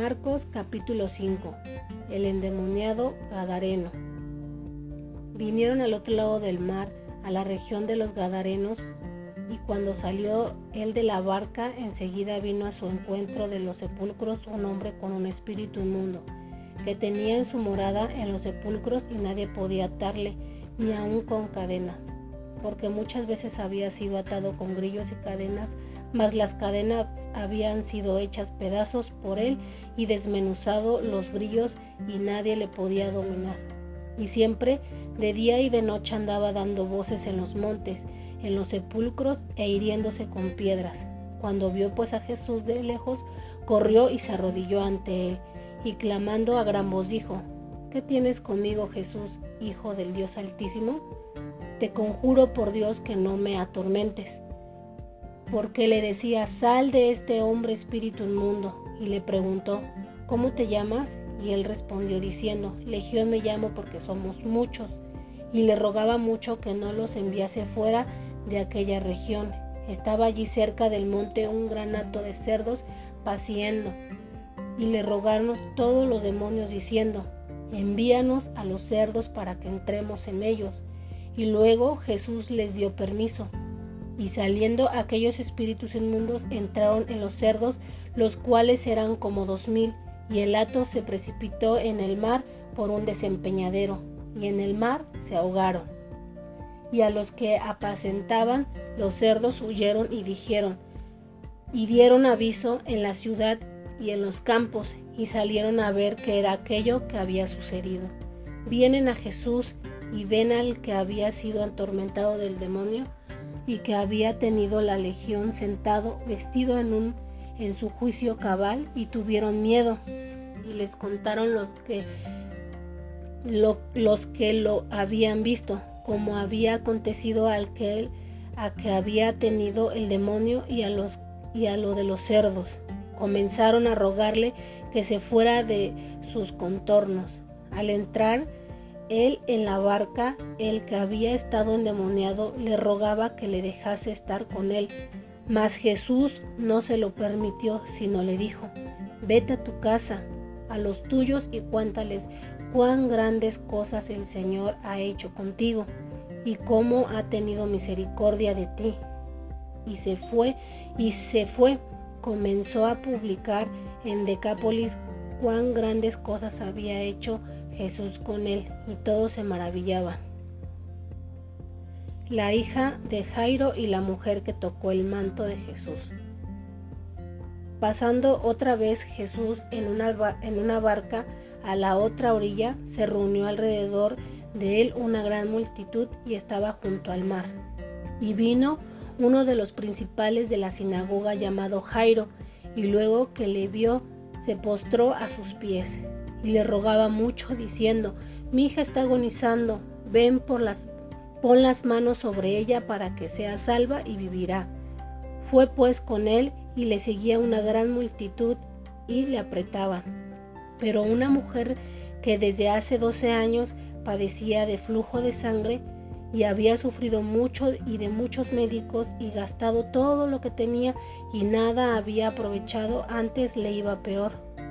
Marcos capítulo 5. El endemoniado Gadareno. Vinieron al otro lado del mar, a la región de los Gadarenos, y cuando salió él de la barca, enseguida vino a su encuentro de los sepulcros un hombre con un espíritu inmundo, que tenía en su morada en los sepulcros y nadie podía atarle, ni aun con cadenas, porque muchas veces había sido atado con grillos y cadenas mas las cadenas habían sido hechas pedazos por él y desmenuzado los grillos y nadie le podía dominar. Y siempre de día y de noche andaba dando voces en los montes, en los sepulcros e hiriéndose con piedras. Cuando vio pues a Jesús de lejos, corrió y se arrodilló ante él, y clamando a gran voz dijo, ¿qué tienes conmigo Jesús, Hijo del Dios Altísimo? Te conjuro por Dios que no me atormentes porque le decía, sal de este hombre espíritu inmundo, y le preguntó, ¿cómo te llamas? Y él respondió diciendo, Legión me llamo porque somos muchos, y le rogaba mucho que no los enviase fuera de aquella región. Estaba allí cerca del monte un gran hato de cerdos paciendo, y le rogaron todos los demonios diciendo, envíanos a los cerdos para que entremos en ellos. Y luego Jesús les dio permiso y saliendo aquellos espíritus inmundos entraron en los cerdos, los cuales eran como dos mil, y el hato se precipitó en el mar por un desempeñadero, y en el mar se ahogaron. Y a los que apacentaban los cerdos huyeron y dijeron, y dieron aviso en la ciudad y en los campos, y salieron a ver qué era aquello que había sucedido. Vienen a Jesús y ven al que había sido atormentado del demonio, y que había tenido la legión sentado vestido en un en su juicio cabal y tuvieron miedo. Y les contaron los que los que lo habían visto como había acontecido al que a que había tenido el demonio y a los y a lo de los cerdos. Comenzaron a rogarle que se fuera de sus contornos. Al entrar él en la barca, el que había estado endemoniado, le rogaba que le dejase estar con él. Mas Jesús no se lo permitió, sino le dijo, vete a tu casa, a los tuyos y cuéntales cuán grandes cosas el Señor ha hecho contigo y cómo ha tenido misericordia de ti. Y se fue, y se fue, comenzó a publicar en Decápolis cuán grandes cosas había hecho Jesús con él y todos se maravillaban. La hija de Jairo y la mujer que tocó el manto de Jesús. Pasando otra vez Jesús en una, en una barca a la otra orilla, se reunió alrededor de él una gran multitud y estaba junto al mar. Y vino uno de los principales de la sinagoga llamado Jairo, y luego que le vio, se postró a sus pies y le rogaba mucho diciendo, mi hija está agonizando, ven por las, pon las manos sobre ella para que sea salva y vivirá. Fue pues con él y le seguía una gran multitud y le apretaban. Pero una mujer que desde hace 12 años padecía de flujo de sangre y había sufrido mucho y de muchos médicos y gastado todo lo que tenía y nada había aprovechado, antes le iba peor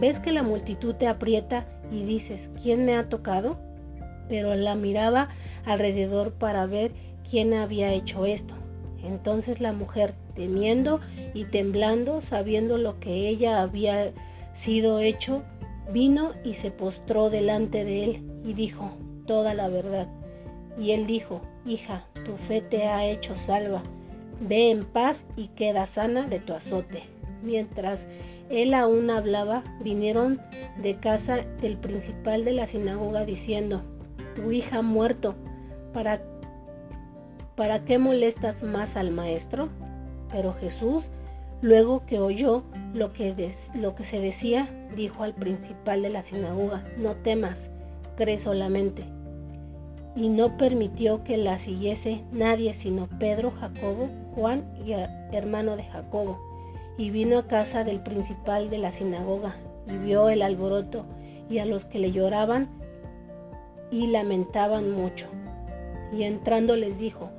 ves que la multitud te aprieta y dices, ¿quién me ha tocado? Pero la miraba alrededor para ver quién había hecho esto. Entonces la mujer, temiendo y temblando, sabiendo lo que ella había sido hecho, vino y se postró delante de él y dijo toda la verdad. Y él dijo, hija, tu fe te ha hecho salva, ve en paz y queda sana de tu azote. Mientras él aún hablaba, vinieron de casa del principal de la sinagoga diciendo, tu hija ha muerto, ¿para, ¿para qué molestas más al maestro? Pero Jesús, Luego que oyó lo que, lo que se decía, dijo al principal de la sinagoga, no temas, cree solamente. Y no permitió que la siguiese nadie sino Pedro, Jacobo, Juan y hermano de Jacobo. Y vino a casa del principal de la sinagoga y vio el alboroto y a los que le lloraban y lamentaban mucho. Y entrando les dijo,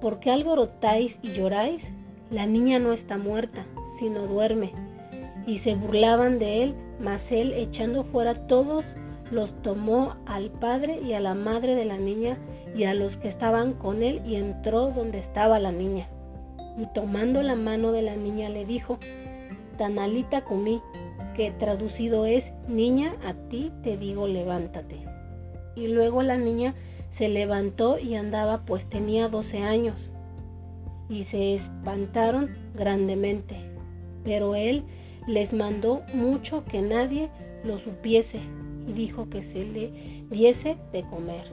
¿por qué alborotáis y lloráis? La niña no está muerta, sino duerme. Y se burlaban de él, mas él, echando fuera todos, los tomó al padre y a la madre de la niña y a los que estaban con él y entró donde estaba la niña. Y tomando la mano de la niña le dijo, Tanalita comí, que traducido es, niña, a ti te digo, levántate. Y luego la niña se levantó y andaba, pues tenía doce años. Y se espantaron grandemente. Pero él les mandó mucho que nadie lo supiese y dijo que se le diese de comer.